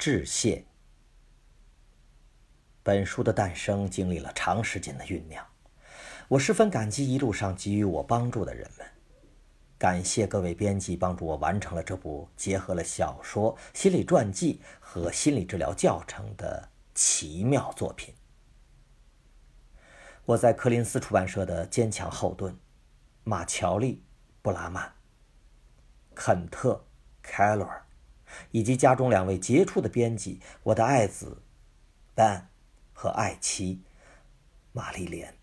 致谢。本书的诞生经历了长时间的酝酿，我十分感激一路上给予我帮助的人们，感谢各位编辑帮助我完成了这部结合了小说、心理传记和心理治疗教程的奇妙作品。我在柯林斯出版社的坚强后盾，马乔丽·布拉曼、肯特·凯罗尔，以及家中两位杰出的编辑，我的爱子 Ben 和爱妻玛丽莲。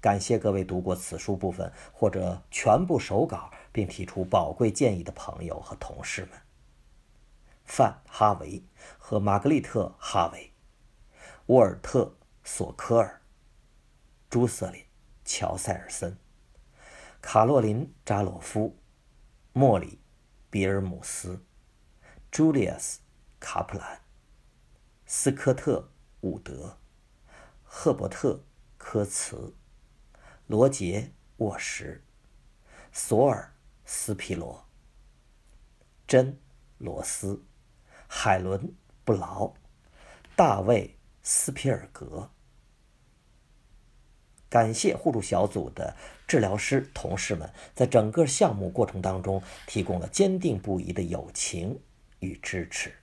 感谢各位读过此书部分或者全部手稿并提出宝贵建议的朋友和同事们：范·哈维和玛格丽特·哈维，沃尔特。索科尔、朱瑟琳、乔塞尔森、卡洛琳·扎洛夫、莫里·比尔姆斯、朱利亚斯·卡普兰、斯科特·伍德、赫伯特·科茨、罗杰·沃什、索尔·斯皮罗、珍·罗斯、海伦·布劳、大卫·斯皮尔格。感谢互助小组的治疗师同事们，在整个项目过程当中提供了坚定不移的友情与支持。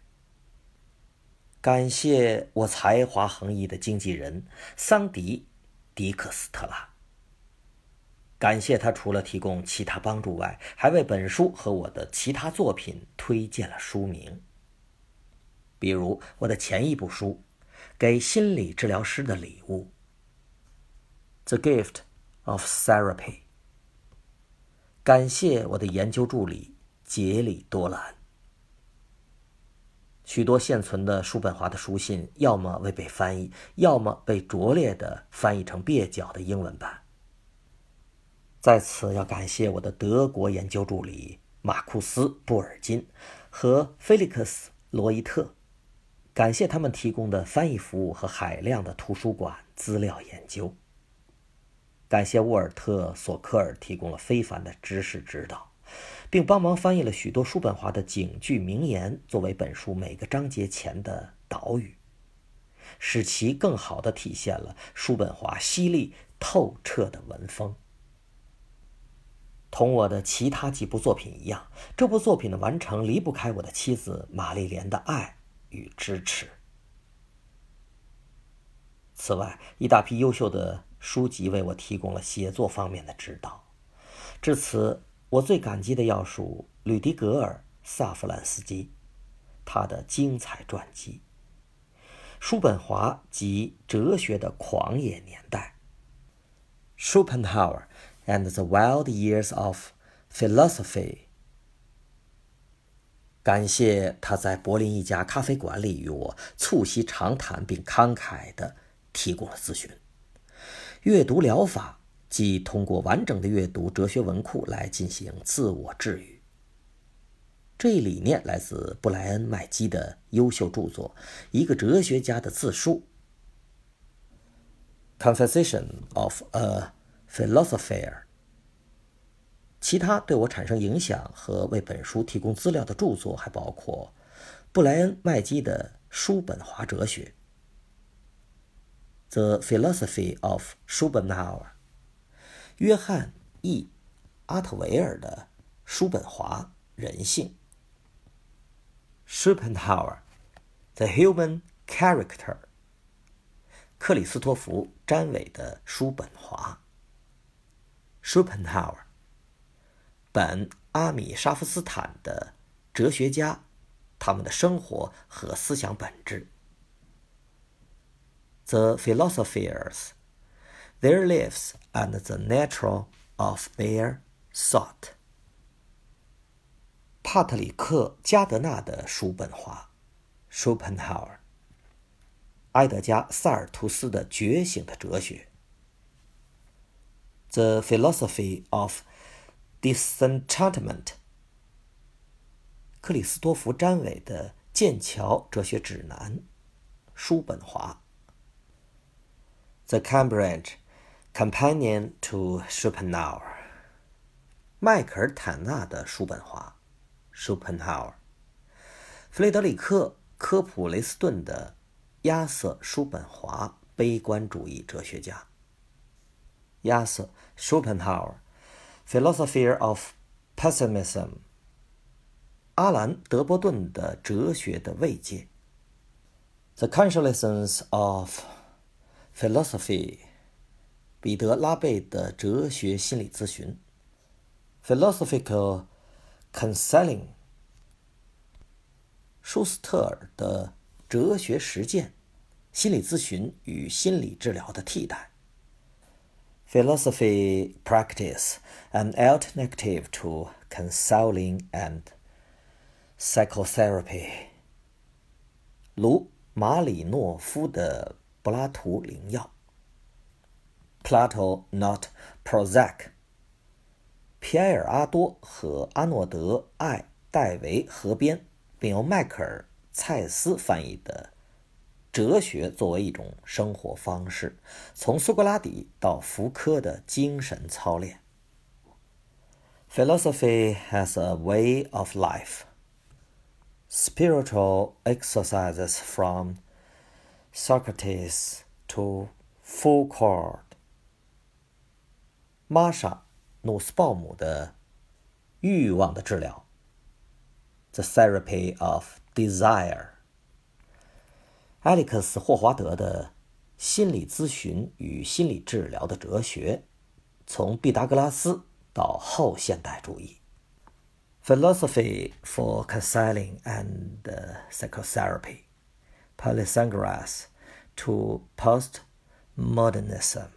感谢我才华横溢的经纪人桑迪·迪克斯特拉。感谢他除了提供其他帮助外，还为本书和我的其他作品推荐了书名，比如我的前一部书《给心理治疗师的礼物》。The gift of therapy。感谢我的研究助理杰里多兰。许多现存的叔本华的书信，要么未被翻译，要么被拙劣的翻译成蹩脚的英文版。在此要感谢我的德国研究助理马库斯·布尔金和菲利克斯·罗伊特，感谢他们提供的翻译服务和海量的图书馆资料研究。感谢沃尔特·索科尔提供了非凡的知识指导，并帮忙翻译了许多叔本华的警句名言，作为本书每个章节前的导语，使其更好地体现了叔本华犀利透彻的文风。同我的其他几部作品一样，这部作品的完成离不开我的妻子玛丽莲的爱与支持。此外，一大批优秀的。书籍为我提供了写作方面的指导，至此，我最感激的要数吕迪格尔·萨弗兰斯基，他的精彩传记《叔本华及哲学的狂野年代》（Schopenhauer and the Wild Years of Philosophy）。感谢他在柏林一家咖啡馆里与我促膝长谈，并慷慨地提供了咨询。阅读疗法即通过完整的阅读哲学文库来进行自我治愈。这一理念来自布莱恩·麦基的优秀著作《一个哲学家的自述》（Conversation of a Philosopher）。其他对我产生影响和为本书提供资料的著作还包括布莱恩·麦基的《叔本华哲学》。The Philosophy of Schopenhauer，约翰 ·E· 阿特维尔的《叔本华人性》（Schopenhauer，The Human Character），克里斯托弗·詹韦的《叔本华》（Schopenhauer），本·阿米沙夫斯坦的《哲学家：他们的生活和思想本质》。The philosophers, their lives and the nature of their thought. 帕特里克·加德纳的《叔本华》（Schopenhauer），埃德加·萨尔图斯的《觉醒的哲学》（The Philosophy of Disenchantment），克里斯托弗·詹韦的《剑桥哲学指南》（叔本华）。The Cambridge Companion to Schopenhauer，迈克尔·坦纳的《叔本华》（Schopenhauer）， 弗雷德里克·科普雷斯顿的亚瑟·叔本华，悲观主义哲学家。亚瑟·舒本豪尔，《Philosophy of Pessimism》。阿兰·德波顿的哲学的慰藉，《The Consolations of Philosophy》。彼得·拉贝的哲学心理咨询，《Philosophical Counseling》。舒斯特尔的哲学实践，心理咨询与心理治疗的替代，《Philosophy Practice: An Alternative to Counseling and Psychotherapy》。卢·马里诺夫的 柏拉图灵药。Plato, not Prozac。皮埃尔·阿多和阿诺德·艾戴维合编，并由迈克尔·蔡斯翻译的《哲学作为一种生活方式：从苏格拉底到福柯的精神操练》。Philosophy has a way of life. Spiritual exercises from Socrates to Foucault. 玛莎·努斯鲍姆的《欲望的治疗》（The Therapy of Desire）。埃里克斯·霍华德的《心理咨询与心理治疗的哲学：从毕达哥拉斯到后现代主义》（Philosophy for Counseling and Psychotherapy: Polysagraphs to Postmodernism）。